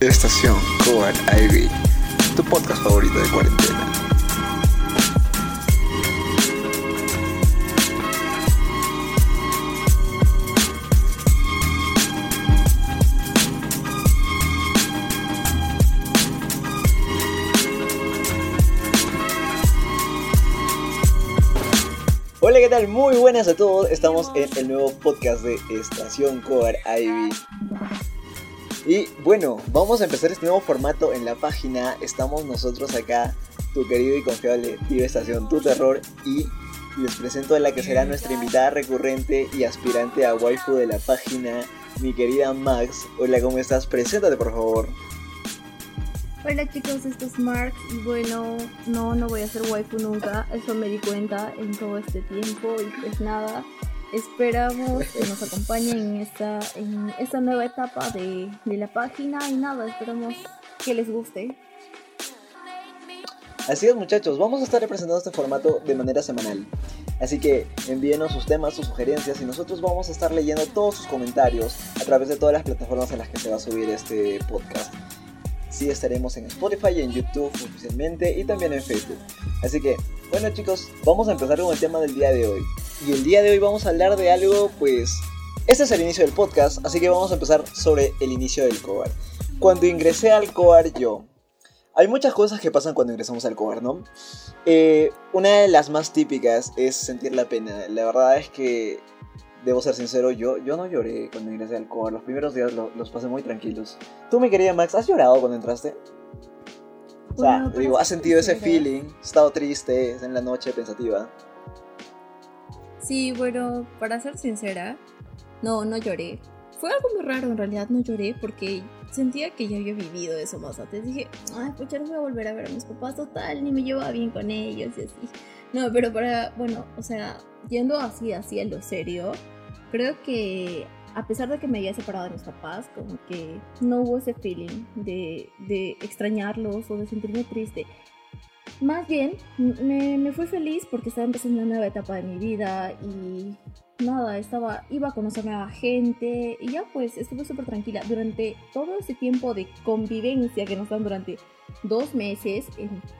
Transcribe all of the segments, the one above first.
Estación Coan Ivy, tu podcast favorito de cuarentena. Hola, ¿qué tal? Muy buenas a todos. Estamos en el nuevo podcast de Estación Coar Ivy. Y bueno, vamos a empezar este nuevo formato en la página. Estamos nosotros acá, tu querido y confiable Tío Estación Tu Terror. Y les presento a la que será nuestra invitada recurrente y aspirante a waifu de la página, mi querida Max. Hola, ¿cómo estás? Preséntate, por favor. Hola chicos, esto es Mark y bueno, no, no voy a ser waifu nunca, eso me di cuenta en todo este tiempo y pues nada, esperamos que nos acompañen en esta, esta nueva etapa de, de la página y nada, esperamos que les guste. Así es muchachos, vamos a estar representando este formato de manera semanal. Así que envíenos sus temas, sus sugerencias y nosotros vamos a estar leyendo todos sus comentarios a través de todas las plataformas en las que se va a subir este podcast. Sí estaremos en Spotify, en YouTube oficialmente y también en Facebook. Así que, bueno chicos, vamos a empezar con el tema del día de hoy. Y el día de hoy vamos a hablar de algo, pues... Este es el inicio del podcast, así que vamos a empezar sobre el inicio del COAR. Cuando ingresé al COAR yo... Hay muchas cosas que pasan cuando ingresamos al COAR, ¿no? Eh, una de las más típicas es sentir la pena. La verdad es que debo ser sincero, yo, yo no lloré cuando ingresé al COAR. Los primeros días los pasé muy tranquilos. Tú, mi querida Max, ¿has llorado cuando entraste? O sea, digo, ¿has sentido ese feeling? ¿Has estado triste en la noche pensativa? Sí, bueno, para ser sincera, no, no lloré. Fue algo muy raro en realidad, no lloré porque sentía que ya había vivido eso más antes. Dije, ay, pues ya no voy a volver a ver a mis papás, total, ni me llevaba bien con ellos y así. No, pero para, bueno, o sea, yendo así, así a lo serio, creo que a pesar de que me había separado de mis papás, como que no hubo ese feeling de, de extrañarlos o de sentirme triste. Más bien, me, me fui feliz porque estaba empezando una nueva etapa de mi vida y nada, estaba, iba a conocer nueva gente y ya pues estuve súper tranquila. Durante todo ese tiempo de convivencia que nos dan durante dos meses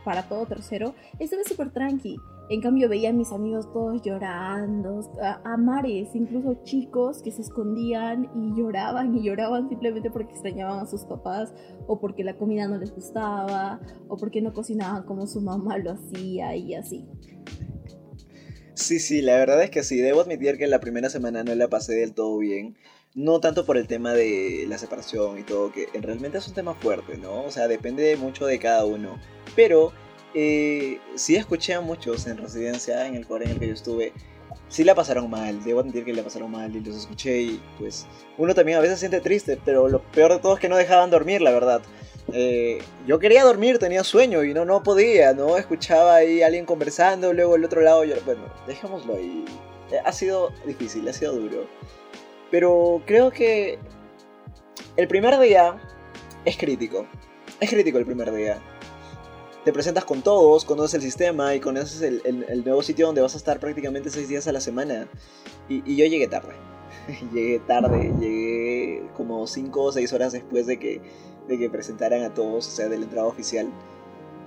para todo tercero, estuve súper tranqui. En cambio veía a mis amigos todos llorando, a, a mares, incluso chicos que se escondían y lloraban y lloraban simplemente porque extrañaban a sus papás o porque la comida no les gustaba o porque no cocinaban como su mamá lo hacía y así. Sí, sí, la verdad es que sí. Debo admitir que la primera semana no la pasé del todo bien. No tanto por el tema de la separación y todo, que realmente es un tema fuerte, ¿no? O sea, depende mucho de cada uno. Pero eh, sí escuché a muchos en residencia, en el core en el que yo estuve, sí la pasaron mal. Debo admitir que la pasaron mal y los escuché y pues uno también a veces siente triste, pero lo peor de todo es que no dejaban dormir, la verdad. Eh, yo quería dormir, tenía sueño y no, no podía, ¿no? Escuchaba ahí a alguien conversando, luego el otro lado yo, bueno, dejémoslo ahí. Eh, Ha sido difícil, ha sido duro. Pero creo que el primer día es crítico. Es crítico el primer día. Te presentas con todos, conoces el sistema y conoces el, el- el nuevo sitio donde vas a estar prácticamente seis días a la semana. Y, y yo llegué tarde. llegué tarde, llegué como cinco o seis horas después de que, de que presentaran a todos, o sea, de la entrada oficial.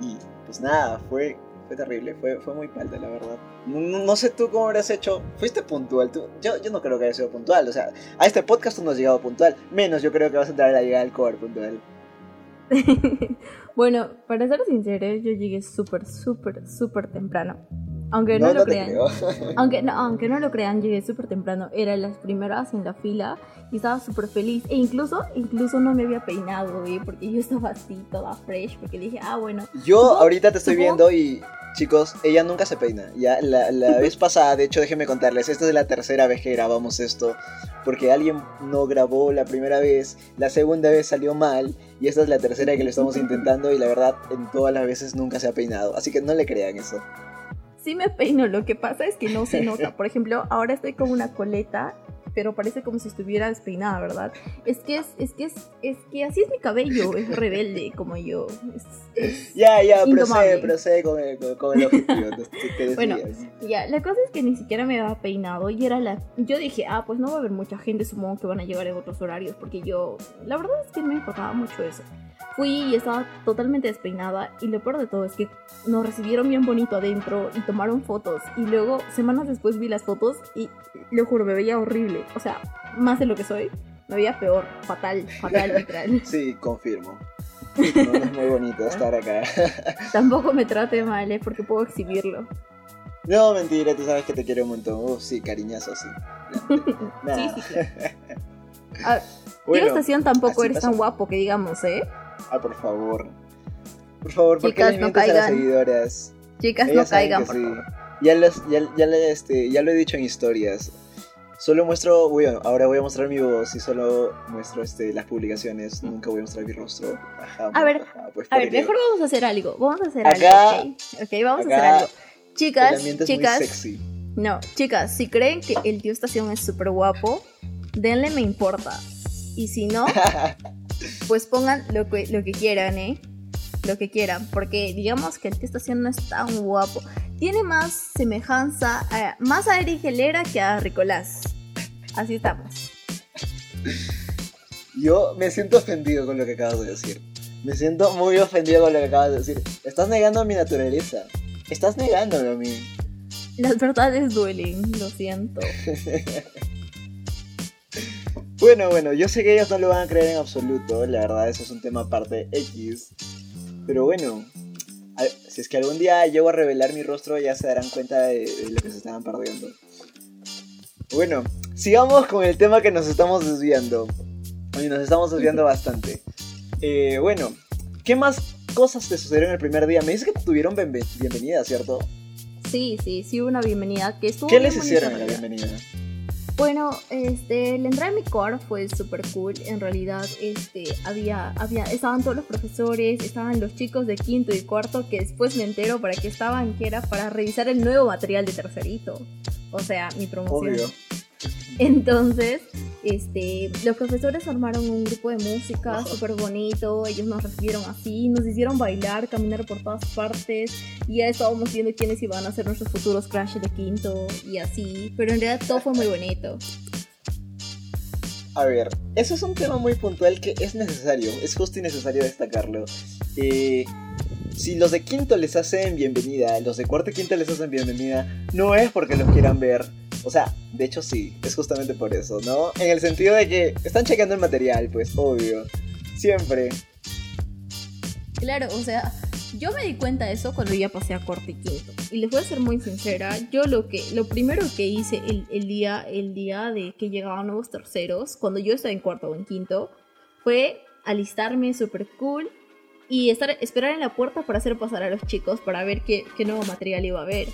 Y pues nada, fue, fue terrible, fue, fue muy palta, la verdad. No, no- sé tú cómo habrás hecho. Fuiste puntual, tú. Yo, yo no creo que haya sido puntual, o sea, a este podcast tú no has llegado puntual. Menos yo creo que vas a entrar a la llegada al cover puntual. bueno, para ser sincera, yo llegué súper, súper, súper temprano. Aunque no, No, lo no crean. Aunque no, aunque no lo crean, llegué súper temprano. Era las primeras en la fila y estaba súper feliz. E incluso, incluso no me había peinado, ¿eh? porque yo estaba así, toda fresh, porque dije, ah, bueno. Yo ahorita te estoy viendo y chicos, ella nunca se peina. Ya la, la vez pasada, de hecho, déjenme contarles, esta es la tercera vez que grabamos esto, porque alguien no grabó la primera vez, la segunda vez salió mal y esta es la tercera que lo estamos intentando y la verdad en todas las veces nunca se ha peinado, así que no le crean eso. Sí me peino, lo que pasa es que no se nota. Por ejemplo, ahora estoy con una coleta pero parece como si estuviera despeinada, ¿verdad? Es que es, es que es, es que así es mi cabello, es rebelde como yo. Ya, ya, procede, procede con el, con, con el objetivo. Bueno, Ya, la cosa es que ni siquiera me había peinado y era la... Yo dije, ah, pues no va a haber mucha gente, supongo que van a llegar en otros horarios, porque yo... La verdad es que no me importaba mucho eso. Fui y estaba totalmente despeinada y lo peor de todo es que nos recibieron bien bonito adentro y tomaron fotos y luego semanas después vi las fotos y lo juro, me veía horrible. O sea, más de lo que soy, me veía peor, fatal, fatal, literal. Sí, confirmo. No, es muy bonito estar acá. Tampoco me trate mal, ¿eh? porque puedo exhibirlo. No, mentira, tú sabes que te quiero un montón. Oh, sí, cariñazo, sí. Nah. Sí, sí, claro. Ah, Bueno, Estación tampoco eres pasó. tan guapo que digamos, ¿eh? Ah, por favor. Por favor, ¿por qué Chicas, no mientes a las caigan. seguidoras? Chicas, Ellas no caigan, por sí. favor. Ya, las- ya, ya, este, ya lo he dicho en historias. Solo muestro, bueno, ahora voy a mostrar mi voz y solo muestro este, las publicaciones. Nunca voy a mostrar mi rostro. Ajá, A ver, ajá, pues A ver, mejor vamos a hacer algo. Vamos a hacer Acá- algo, ¿ok? Ok, vamos a acá hacer algo. El Chicas, ambiente es chicas, muy sexy. no, chicas, si creen que el tío Estación es súper guapo, denle me importa. Y si no, pues pongan lo que, lo que quieran, ¿eh? Lo que quieran, porque digamos que el tío Estación no es tan guapo. Tiene más semejanza, a- más a Eric Helera que a Ricolás. Así estamos. Yo me siento ofendido con lo que acabas de decir. Me siento muy ofendido con lo que acabas de decir. Estás negando mi naturaleza. Estás negándome a mí. Las verdades duelen, lo siento. Bueno, bueno, yo sé que ellos no lo van a creer en absoluto. La verdad, eso es un tema aparte X. Pero bueno, si es que algún día llego a revelar mi rostro, ya se darán cuenta de, de lo que se estaban perdiendo. Bueno, sigamos con el tema que nos estamos desviando. Y nos estamos desviando bastante. Eh, bueno, ¿qué más cosas te sucedieron el primer día? Me dices que tuvieron bienve- bienvenida, ¿cierto? Sí, sí, sí, una bienvenida que estuvo ¿Qué les hicieron en la bienvenida? Bueno, este, la entrada en mi core fue súper cool. En realidad, este, había, había, estaban todos los profesores, estaban los chicos de quinto y cuarto, que después me entero para qué estaban, que era para revisar el nuevo material de tercerito. O sea, mi promoción. Obvio. Entonces, este, los profesores armaron un grupo de música súper bonito, ellos nos recibieron así, nos hicieron bailar, caminar por todas partes, y ya estábamos viendo quiénes iban a ser nuestros futuros crash de quinto y así, pero en realidad todo fue muy bonito. A ver, eso es un tema muy puntual que es necesario, es justo y necesario destacarlo. Eh, si los de quinto les hacen bienvenida, los de cuarto y quinto les hacen bienvenida, no es porque los quieran ver. O sea, de hecho sí, es justamente por eso, ¿no? En el sentido de que están checando el material, pues, obvio. Siempre. Claro, o sea, yo me di cuenta de eso cuando ya pasé a cuarto y quinto. Y les voy a ser muy sincera, yo lo que lo primero que hice el, día el día de que llegaban nuevos terceros, cuando yo estaba en cuarto o en quinto, fue alistarme súper cool y estar esperar en la puerta para hacer pasar a los chicos para ver qué nuevo material iba a haber.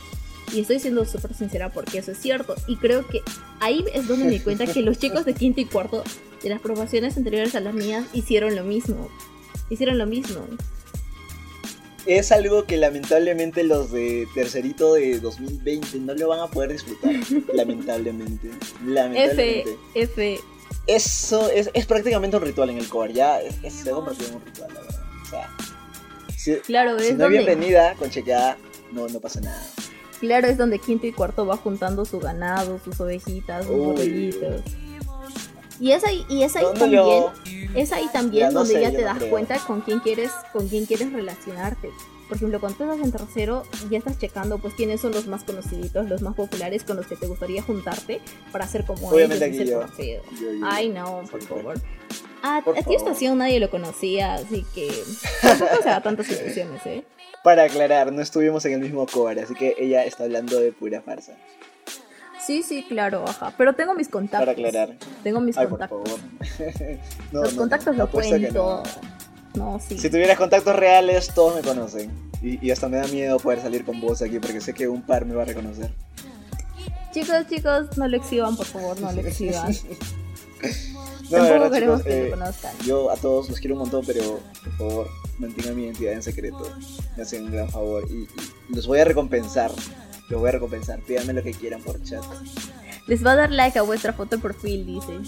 Y estoy siendo súper sincera porque eso es cierto. Y creo que ahí es donde me di cuenta que los chicos de quinto y cuarto de las promociones anteriores a las mías hicieron lo mismo. Hicieron lo mismo. Es algo que lamentablemente los de tercerito de 2020 no lo van a poder disfrutar. lamentablemente. F, Lamentablemente. F. Eso es, es prácticamente un ritual en el core, ya es, es- se ha convertido en un ritual, la verdad. O sea, si, Claro, si es no bienvenida con chequeada, no, no pasa nada. Claro, es donde quinto y cuarto va juntando su ganado, sus ovejitas, sus borreguitos. Y es ahí, y es ahí también, yo- es ahí también no donde sé, ya te das creo. cuenta con quién quieres, con quién quieres relacionarte. Por ejemplo, cuando estás en tercero, ya estás checando pues quiénes son los más conociditos, los más populares con los que te gustaría juntarte para hacer como Obviamente ellos aquí ser yo. Yo- Ay, no, por favor. A, a ti estación nadie lo conocía, así que tampoco se da tantas situaciones, ¿eh? Para aclarar, no estuvimos en el mismo core, así que ella está hablando de pura farsa. Sí, sí, claro, ajá. Pero tengo mis contactos. Para aclarar. Tengo mis Ay, por contactos. favor. No, Los no, contactos no, lo cuento. no. No, sí. Si tuvieras contactos reales, todos me conocen. Y, y hasta me da miedo poder salir con vos aquí porque sé que un par me va a reconocer. Chicos, chicos, no lo exhiban, por favor, no lo exhiban. No, de Tampoco verdad, queremos chicos, que eh, lo conozcan. yo a todos los quiero un montón, pero por favor, mantengan mi identidad en secreto. Me hacen un gran favor y, y los voy a recompensar. Los voy a recompensar. Pídanme lo que quieran por chat. Les va a dar like a vuestra foto de perfil, dice.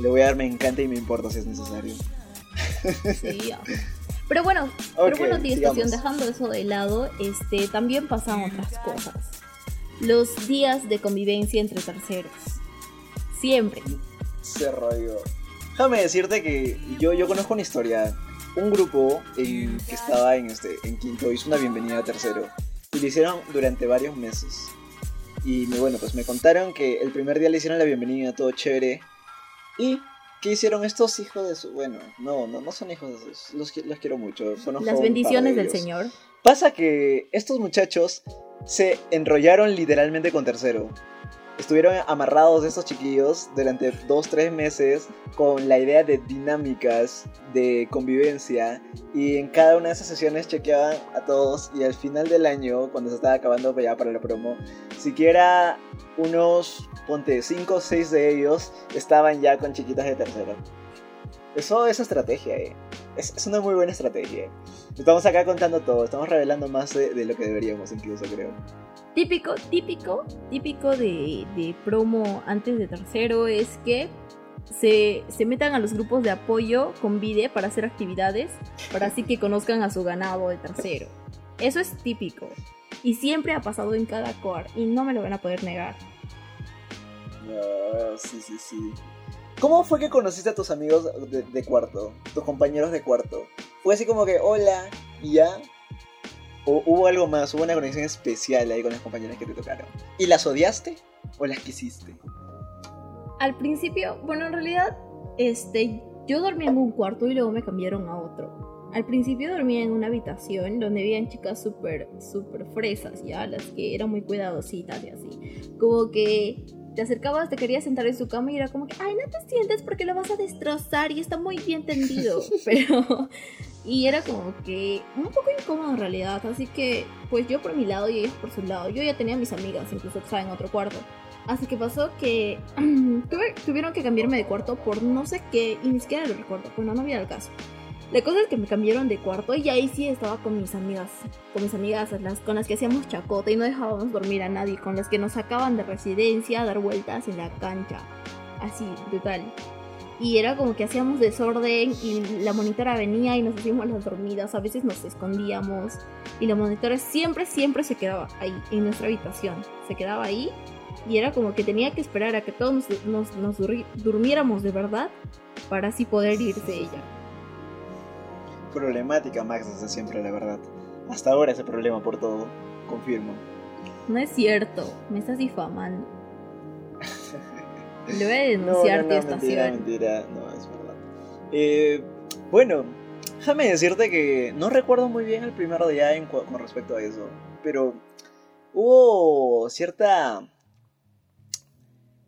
Le voy a dar me encanta y me importa si es necesario. Sí, ya. Pero bueno, pero bueno, sigamos. dejando eso de lado, este, también pasan otras cosas. Los días de convivencia entre terceros. Siempre. Se rollo. Déjame decirte que yo, yo conozco una historia. Un grupo en- que estaba en, este, en quinto hizo una bienvenida a tercero. Y lo hicieron durante varios meses. Y bueno, pues me contaron que el primer día le hicieron la bienvenida, todo chévere. Y ¿qué hicieron estos hijos de su... Bueno, no, no, no son hijos de sus... Los, los quiero mucho. conozco Las bendiciones de del. Señor. Pasa que estos muchachos se enrollaron literalmente con tercero. Estuvieron amarrados estos chiquillos durante dos, tres meses con la idea de dinámicas, de convivencia. Y en cada una de esas sesiones chequeaban a todos. Y al final del año, cuando se estaba acabando ya para la promo, siquiera unos, ponte, cinco o seis de ellos estaban ya con chiquitas de tercero. Eso es estrategia, eh. Es, es una muy buena estrategia. Estamos acá contando todo, estamos revelando más de, de lo que deberíamos incluso, creo. Típico, típico, típico de, de promo antes de tercero es que se, se metan a los grupos de apoyo con Vide para hacer actividades, para así que conozcan a su ganado de tercero. Eso es típico. Y siempre ha pasado en cada core y no me lo van a poder negar. Ah, sí, sí, sí. ¿Cómo fue que conociste a tus amigos de, cuarto? Tus compañeros de cuarto. ¿Fue así como que, hola, ya? ¿O hubo algo más? ¿Hubo una conexión especial ahí con las compañeras que te tocaron? ¿Y las odiaste o las quisiste? Al principio, bueno, en realidad, este, yo dormía en un cuarto y luego me cambiaron a otro. Al principio dormía en una habitación donde habían chicas súper, súper fresas, ya, las que eran muy cuidadositas y así. Como que te acercabas, te querías sentar en su cama y era como que, ay, no te sientes porque lo vas a destrozar y está muy bien tendido. Pero, y era como que un poco incómodo en realidad. Así que, pues yo por mi lado y ellos por su lado. Yo ya tenía mis amigas, incluso estaban en otro cuarto. Así que pasó que tuve- tuvieron que cambiarme de cuarto por no sé qué, y ni siquiera lo recuerdo, bueno, no había el caso. La cosa es que me cambiaron de cuarto y ahí sí estaba con mis amigas, con mis amigas las, con las que hacíamos chacota y no dejábamos dormir a nadie, con las que nos sacaban de residencia a dar vueltas en la cancha. Así, brutal. Y era como que hacíamos desorden y la monitora venía y nos hacíamos las dormidas, a veces nos escondíamos y la monitora siempre, siempre se quedaba ahí, en nuestra habitación. Se quedaba ahí y era como que tenía que esperar a que todos nos, nos- nos durmiéramos de verdad para así poder irse ella. Problemática, Max, desde siempre, la verdad. Hasta ahora ese problema por todo. Confirmo. No es cierto, me estás difamando. Le voy a No, denunciar no, no, estación. mentira, mentira, no, es verdad. Eh, bueno, déjame decirte que no recuerdo muy bien el primer día en con respecto a eso, pero hubo cierta...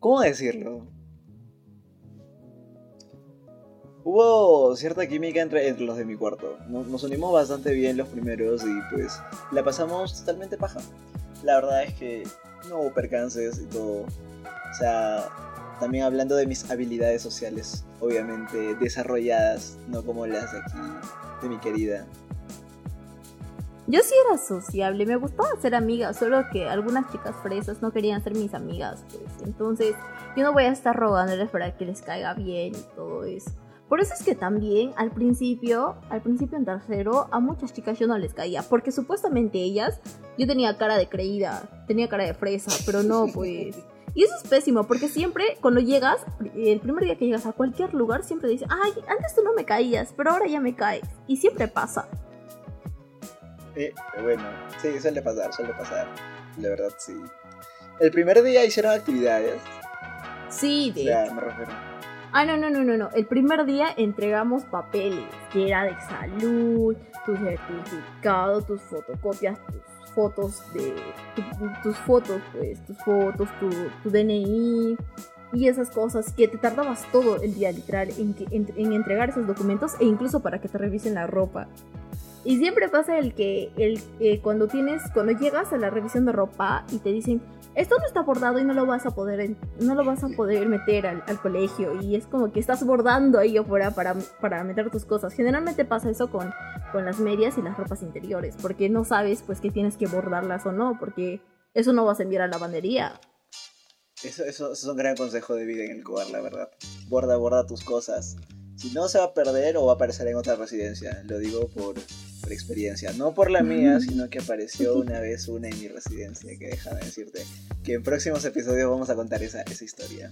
¿Cómo decirlo? Hubo cierta química entre, entre los de mi cuarto. Nos, nos unimos bastante bien los primeros y pues la pasamos totalmente paja. La verdad es que no hubo percances y todo. O sea, también hablando de mis habilidades sociales, obviamente desarrolladas, no como las de aquí, de mi querida. Yo sí era sociable, me gustaba ser amiga, solo que algunas chicas fresas no querían ser mis amigas, pues. Entonces, yo no voy a estar rogándoles para que les caiga bien y todo eso. Por eso es que también al principio, al principio en tercero, a muchas chicas yo no les caía, porque supuestamente ellas, yo tenía cara de creída, tenía cara de fresa, pero no, pues. Y eso es pésimo, porque siempre cuando llegas, el primer día que llegas a cualquier lugar, siempre dicen, ay, antes tú no me caías, pero ahora ya me caes. Y siempre pasa. Eh, bueno, sí, suele pasar, suele pasar. La verdad, sí. El primer día hicieron actividades, Sí, o de sea, me refiero. Ah, no, no, no, no, no. El primer día entregamos papeles, que era de salud, tu certificado, tus fotocopias, tus fotos de... tu- tus fotos, pues, tus fotos, tu, DNI y esas cosas que te tardabas todo el día literal en, entregar esos documentos e incluso para que te revisen la ropa. Y siempre pasa el que el, cuando tienes, cuando llegas a la revisión de ropa y te dicen, esto no está bordado y no lo vas a poder, no lo vas a poder meter al, colegio. Y es como que estás bordando ahí afuera para, para meter tus cosas. Generalmente pasa eso con, con las medias y las ropas interiores, porque no sabes pues que tienes que bordarlas o no, porque eso no vas a enviar a la lavandería. Eso, eso, eso es un gran consejo de vida en el cobar, la verdad. Borda, borda tus cosas. Si no, se va a perder o va a aparecer en otra residencia. Lo digo por, por experiencia. No por la mía, sino que apareció una vez una en mi residencia. Que déjame decirte que en próximos episodios vamos a contar esa, esa historia.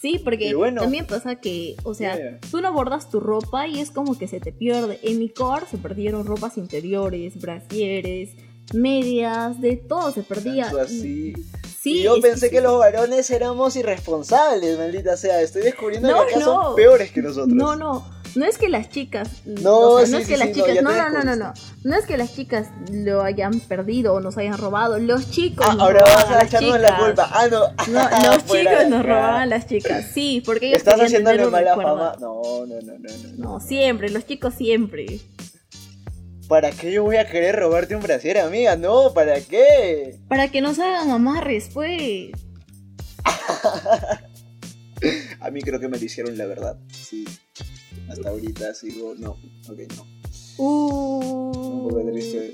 Sí, porque bueno. también pasa que, o sea, Yeah. tú no bordas tu ropa y es como que se te pierde. En mi core se perdieron ropas interiores, brasieres, medias, de todo se perdía. Tanto así. Sí, yo pensé sí. que los varones éramos irresponsables, maldita sea. Estoy descubriendo No, que acá no. son peores que nosotros. No, no, no es que las chicas. No, o sea, sí, no es que las chicas. No, no, no, no, no. es que las chicas lo hayan perdido o nos hayan robado. Los chicos. Ah, nos ahora robaban vas a echarnos la culpa. Ah, no. No, los chicos nos robaban las chicas. Sí, porque ellos Estás haciéndole mala fama. No, no, no, no, no. No, siempre, los chicos siempre. ¿Para qué yo voy a querer robarte un brasier, amiga? No, ¿para qué? Para que nos hagan amarres, pues. A mí creo que me lo hicieron, la verdad. Sí. Hasta ahorita sigo. No, ok, no. Un poco Uh, triste.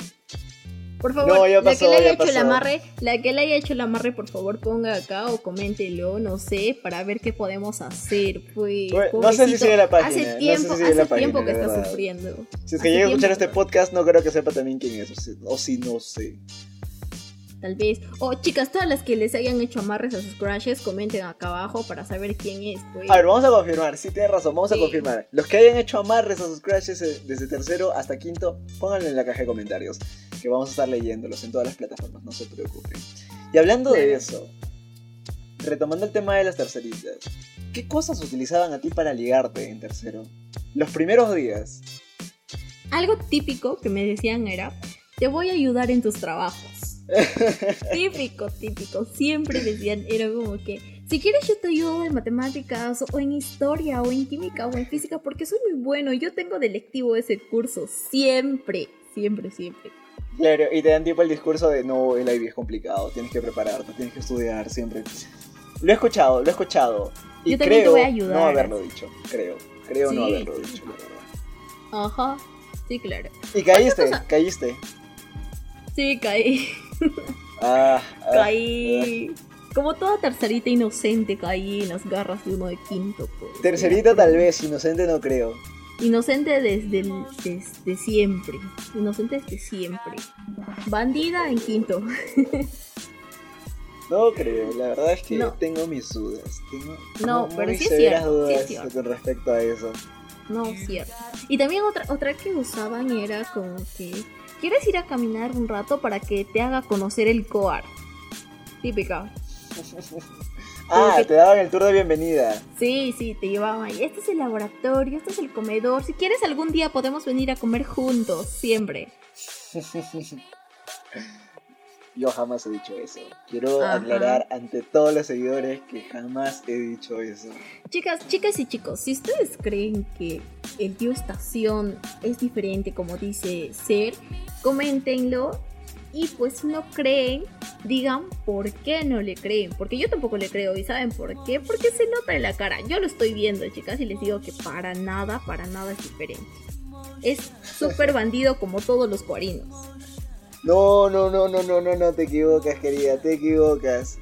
Por favor, No, la pasó, que le haya ya hecho el amarre, la que le haya hecho el amarre, por favor ponga acá o coméntelo, no sé, para ver qué podemos hacer, pues. Bueno, no sé si sigue la página, no Hace sé si tiempo, la hace tiempo que está sufriendo. Si es Hace que llega a escuchar este podcast, no creo que sepa también quién es. O si, o si no sé. Tal vez. O chicas, todas las que les hayan hecho amarres a sus crushes, comenten acá abajo para saber quién es, pues. A ver, vamos a confirmar. Sí, tienes razón, vamos a confirmar. Los que hayan hecho amarres a sus crushes eh, desde tercero hasta quinto, pónganlo en la caja de comentarios. Que vamos a estar leyéndolos en todas las plataformas, no se preocupen. Y hablando de eso, retomando el tema de las terceritas, ¿qué cosas utilizaban a ti para ligarte en tercero? Los primeros días. Algo típico que me decían era, te voy a ayudar en tus trabajos. Típico, típico. Siempre decían, era como que, si quieres yo te ayudo en matemáticas o en historia o en química o en física porque soy muy bueno. Yo tengo de lectivo ese curso. Siempre, siempre, siempre. Claro, y te dan tipo el discurso de no, el IB es complicado, tienes que prepararte, tienes que estudiar siempre. Lo he escuchado, lo he escuchado. Y Yo también te creo voy a ayudar. no haberlo dicho, creo. Creo no haberlo sí, dicho, la verdad. Ajá, sí, claro. Y caíste, caíste. Sí, caí. Ah, ah, Caí. Como toda tercerita inocente, caí en las garras de uno de quinto. pues. Tercerita tal vez, inocente no creo. Inocente desde, el- desde siempre. Inocente desde siempre. Bandida en quinto. No creo, la verdad es que No. tengo mis dudas. Tengo No, muy pero sí es cierto, sí es dudas cierto. con respecto a eso. No, cierto. Y también otra, otra que usaban era como que ¿quieres ir a caminar un rato para que te haga conocer el coar? Típica. Ah, que- te daban el tour de bienvenida. Sí, sí, te llevaban ahí. Este es el laboratorio, este es el comedor. Si quieres algún día podemos venir a comer juntos, siempre. Yo jamás he dicho eso. Quiero Ajá. aclarar ante todos los seguidores que jamás he dicho eso. Chicas, chicas y chicos, si ustedes creen que el tío estación es diferente como dice ser, coméntenlo. Y pues si no creen, digan por qué no le creen. Porque yo tampoco le creo. ¿Y saben por qué? Porque se nota en la cara. Yo lo estoy viendo, chicas, y les digo que para nada, para nada es diferente. Es súper bandido como todos los cuarinos. No, no, no, no, no, no, no, te equivocas, querida, te equivocas.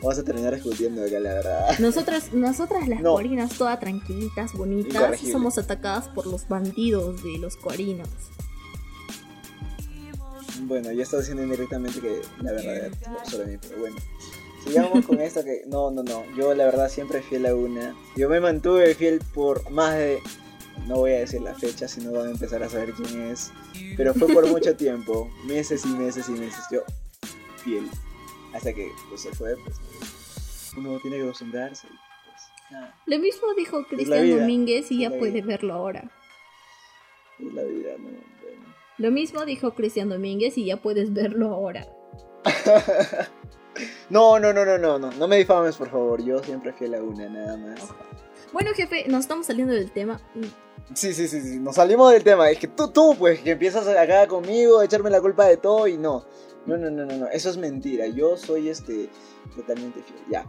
Vamos a terminar discutiendo acá, la verdad. Nosotras, nosotras las No. cuarinas, todas tranquilitas, bonitas, somos atacadas por los bandidos de los cuarinos. Bueno, ya estás diciendo indirectamente que la verdad sobre mí, pero bueno. Sigamos con esto que. No, no, no. Yo la verdad siempre fiel a una. Yo me mantuve fiel por más de. No voy a decir la fecha, si no van a empezar a saber quién es. Pero fue por mucho tiempo. Meses y meses y meses. Yo fiel. Hasta que pues, se fue, pues. Uno tiene que acostumbrarse. y, Pues, nada, Lo mismo dijo la Cristian Domínguez y es ya la puede vida. verlo ahora. es la vida, ¿no? Bueno. Lo mismo dijo Cristian Domínguez y ya puedes verlo ahora. No, no, no, no, no, no. No me difames, por favor. Yo siempre fiel a una, nada más. Bueno, jefe, nos estamos saliendo del tema. Sí, sí, sí, sí, nos salimos del tema. Es que tú, tú, pues, que empiezas acá conmigo a echarme la culpa de todo y no. No, no, no, no, no. Eso es mentira. Yo soy este totalmente fiel. Ya.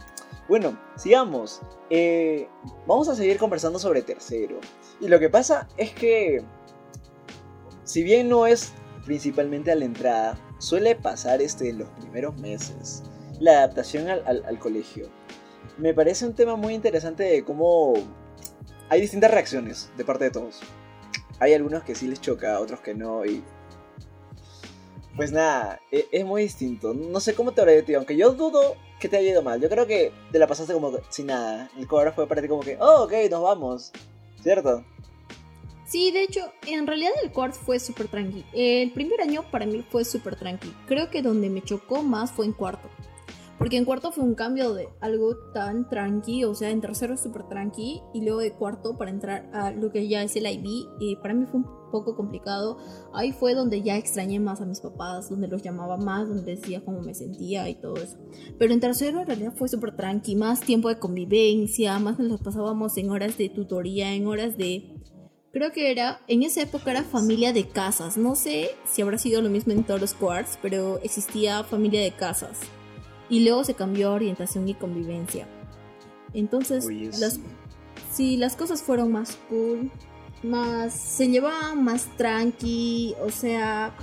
Bueno, sigamos. Eh, vamos a seguir conversando sobre tercero. Y lo que pasa es que, si bien no es principalmente a la entrada, suele pasar este en los primeros meses. la adaptación al- al colegio. Me parece un tema muy interesante de cómo hay distintas reacciones de parte de todos. Hay algunos que sí les choca, otros que no, y... Pues nada, e- es, muy distinto. No sé cómo te habrá ido, aunque yo dudo que te haya ido mal. Yo creo que te la pasaste como sin nada. El cobra fue para ti como que, oh, ok, nos vamos. ¿Cierto? Sí, de hecho, en realidad el cuarto fue súper tranqui. El primer año para mí fue súper tranqui. Creo que donde me chocó más fue en cuarto. Porque en cuarto fue un cambio de algo tan tranqui, o sea, en tercero súper tranqui, y luego de cuarto para entrar a lo que ya es el IB, y para mí fue un poco complicado. Ahí fue donde ya extrañé más a mis papás, donde los llamaba más, donde decía cómo me sentía y todo eso. Pero en tercero en realidad fue súper tranqui, más tiempo de convivencia, más nos lo pasábamos en horas de tutoría, en horas de Creo que era, en esa época era familia de casas. No sé si habrá sido lo mismo en todos los quarts, pero existía familia de casas. Y luego se cambió a orientación y convivencia. Entonces, Oye, las, sí. sí, las cosas fueron más cool, más. se llevaban más tranqui, o sea.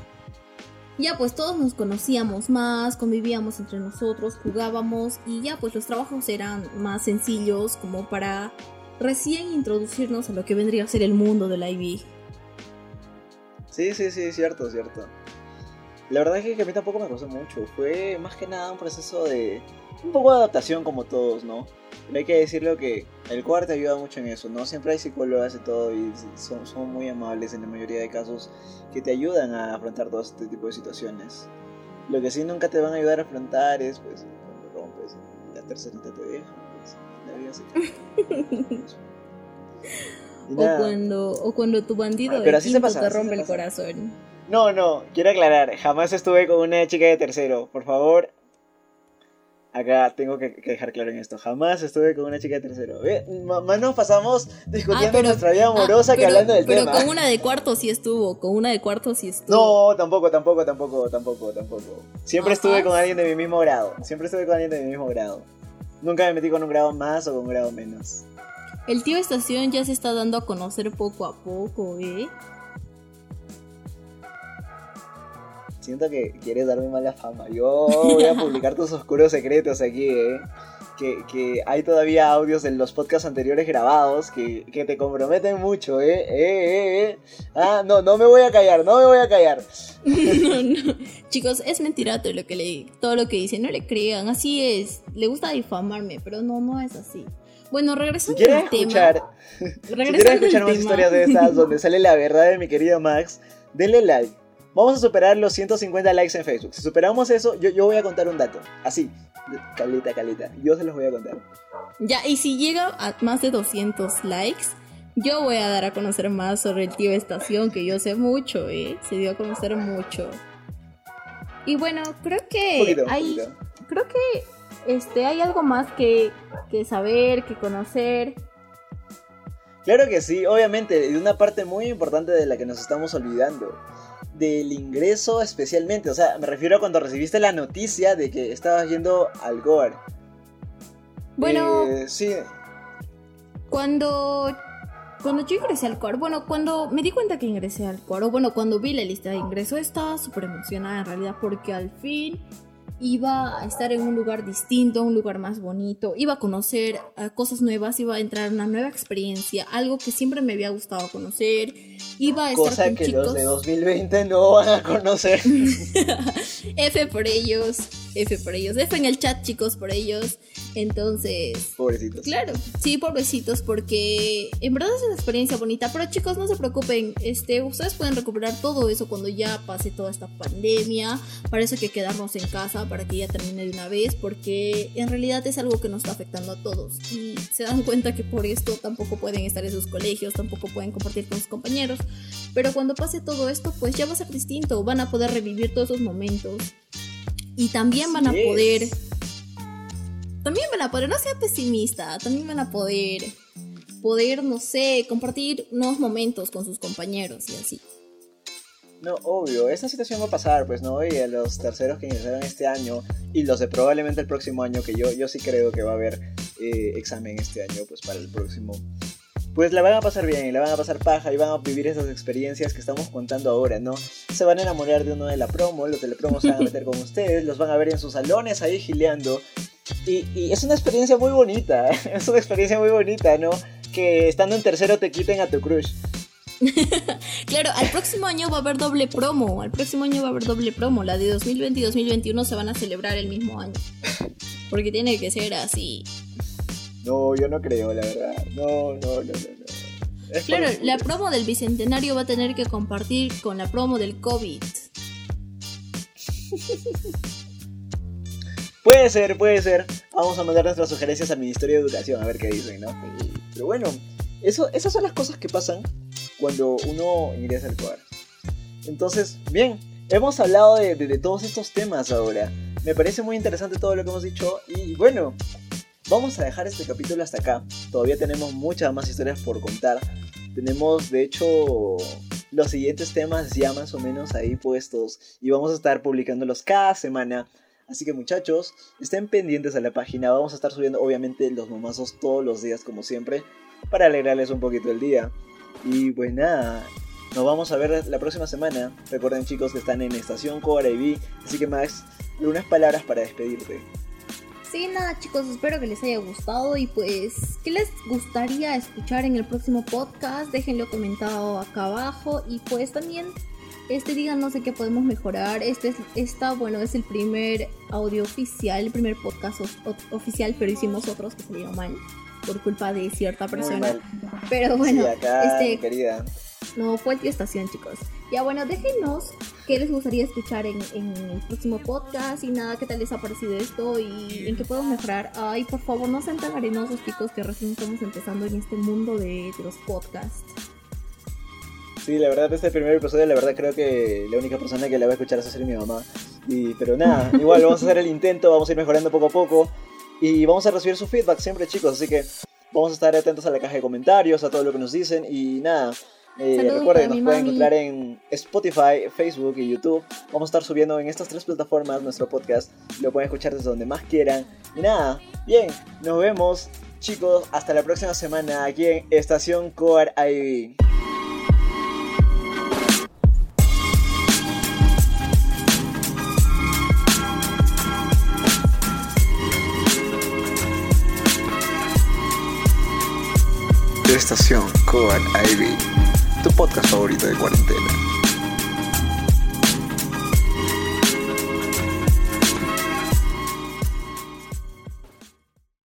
Ya pues todos nos conocíamos más, convivíamos entre nosotros, jugábamos y ya pues los trabajos eran más sencillos como para recién introducirnos a lo que vendría a ser el mundo del IB. Sí, sí, sí, cierto, cierto. La verdad es que a mí tampoco me costó mucho. Fue más que nada un proceso de. un poco de adaptación como todos, ¿no? Pero hay que decirlo que el cuarto ayuda mucho en eso, ¿no? Siempre hay psicólogas y todo y son, son muy amables en la mayoría de casos que te ayudan a afrontar todo este tipo de situaciones. Lo que sí nunca te van a ayudar a afrontar es, pues, cuando rompes la tercerita te deja, pues, la vida se O cuando, o cuando tu bandido Ah, pero de así se pasa, te así se rompe el pasa. corazón. No, no, quiero aclarar, jamás estuve con una chica de tercero, por favor. Acá tengo que, que dejar claro en esto, jamás estuve con una chica de tercero. Más nos pasamos discutiendo Ah, pero- nuestra vida amorosa Ah, que pero- hablando del pero tema. con una de cuarto sí estuvo, con una de cuarto sí estuvo. No, tampoco, tampoco, tampoco, tampoco, tampoco. Siempre estuve con alguien de mi mismo grado, siempre estuve con alguien de mi mismo grado. Nunca me metí con un grado más o con un grado menos. El tío Estación ya se está dando a conocer poco a poco, ¿eh? Siento que quieres darme mala fama. Yo voy a publicar tus oscuros secretos aquí, ¿eh? Que, que hay todavía audios de los podcasts anteriores grabados que, que te comprometen mucho, ¿eh? ¿eh? ¿eh? ¿eh? Ah, no, no me voy a callar, no me voy a callar. no, no. Chicos, es mentira todo lo que le, todo lo que dice, no le crean, así es. Le gusta difamarme, pero no, no es así. Bueno, Si regresando quieren al tema. escuchar, si regresando quieren al escuchar más tema. historias de estas donde sale la verdad de mi querido Max, denle like. Vamos a superar los 150 likes en Facebook. Si superamos eso, yo, yo voy a contar un dato. Así, calita, calita. Yo se los voy a contar. Ya, y si llega a más de 200 likes, yo voy a dar a conocer más sobre el tío Estación, que yo sé mucho, ¿eh? Se dio a conocer mucho. Y bueno, creo que poquito, hay, poquito. creo que este, hay algo más que, que saber, que conocer. Claro que sí, obviamente, y una parte muy importante de la que nos estamos olvidando. Del ingreso especialmente, o sea, me refiero a cuando recibiste la noticia de que estabas yendo al GOAR. Bueno, Eh, sí, Cuando, cuando yo ingresé al cuaro, bueno, cuando me di cuenta que ingresé al cuaro, bueno, cuando vi la lista de ingreso, estaba súper emocionada en realidad porque al fin iba a estar en un lugar distinto, un lugar más bonito, iba a conocer eh, cosas nuevas, iba a entrar en una nueva experiencia, algo que siempre me había gustado conocer, iba a estar cosa con que chicos. los de 2020 no van a conocer. F por ellos, F por ellos, F en el chat chicos por ellos. Entonces, Pobrecitos. Claro, sí, pobrecitos, porque en verdad es una experiencia bonita. Pero chicos, no se preocupen, este, ustedes pueden recuperar todo eso cuando ya pase toda esta pandemia. Para eso hay que quedarnos en casa, para que ya termine de una vez, porque en realidad es algo que nos está afectando a todos. Y se dan cuenta que por esto tampoco pueden estar en sus colegios, tampoco pueden compartir con sus compañeros. Pero cuando pase todo esto, pues ya va a ser distinto, van a poder revivir todos esos momentos. Y también van a es. poder también van a poder, no sea pesimista, también van a poder, poder, no sé, compartir nuevos momentos con sus compañeros y así. No, obvio, esta situación va a pasar, pues no, y a los terceros que ingresaron este año y los de probablemente el próximo año, que yo, yo sí creo que va a haber eh, examen este año, pues para el próximo. Pues la van a pasar bien, la van a pasar paja y van a vivir esas experiencias que estamos contando ahora, ¿no? Se van a enamorar de uno de la promo, los de la promo se van a meter con ustedes, los van a ver en sus salones ahí gileando. Y, y es una experiencia muy bonita, es una experiencia muy bonita, ¿no? Que estando en tercero te quiten a tu crush. claro, al próximo año va a haber doble promo. Al próximo año va a haber doble promo. La de 2020 y 2021 se van a celebrar el mismo año. Porque tiene que ser así. No, yo no creo, la verdad. No, no, no, no. claro, la promo del bicentenario va a tener que compartir con la promo del COVID. puede ser, puede ser. Vamos a mandar nuestras sugerencias al Ministerio de Educación a ver qué dicen, ¿no? Pero bueno, eso, esas son las cosas que pasan cuando uno ingresa al COAR. Entonces, bien, hemos hablado de, de, todos estos temas ahora. Me parece muy interesante todo lo que hemos dicho y bueno, vamos a dejar este capítulo hasta acá. Todavía tenemos muchas más historias por contar. Tenemos, de hecho, los siguientes temas ya más o menos ahí puestos y vamos a estar publicándolos cada semana. Así que muchachos, estén pendientes a la página. Vamos a estar subiendo obviamente los momazos todos los días como siempre para alegrarles un poquito el día. Y pues nada, nos vamos a ver la próxima semana. Recuerden chicos que están en Estación Cobra Así que Max, unas palabras para despedirte. Sí, nada chicos, espero que les haya gustado y pues, ¿qué les gustaría escuchar en el próximo podcast? Déjenlo comentado acá abajo y pues también, este díganos en qué podemos mejorar. Este es, esta, bueno, es el primer audio oficial, el primer podcast oficial, pero hicimos otros que salieron mal por culpa de cierta persona. Pero bueno, este, querida. No fue estación, chicos. Ya bueno, déjenos qué les gustaría escuchar en, el próximo podcast y nada, qué tal les ha parecido esto y en qué podemos mejorar. Ay, por favor, no sean tan arenosos, chicos, que recién estamos empezando en este mundo de, los podcasts. Sí, la verdad, este primer episodio, la verdad creo que la única persona que la va a escuchar es a ser mi mamá. Y, pero nada, igual vamos a hacer el intento, vamos a ir mejorando poco a poco. Y vamos a recibir su feedback siempre, chicos. Así que vamos a estar atentos a la caja de comentarios, a todo lo que nos dicen. Y nada, eh, recuerden, nos pueden encontrar en Spotify, Facebook y YouTube. Vamos a estar subiendo en estas tres plataformas nuestro podcast. Lo pueden escuchar desde donde más quieran. Y nada, bien, nos vemos, chicos. Hasta la próxima semana aquí en Estación Core IV. Estación Coan Ivy, tu podcast favorito de cuarentena.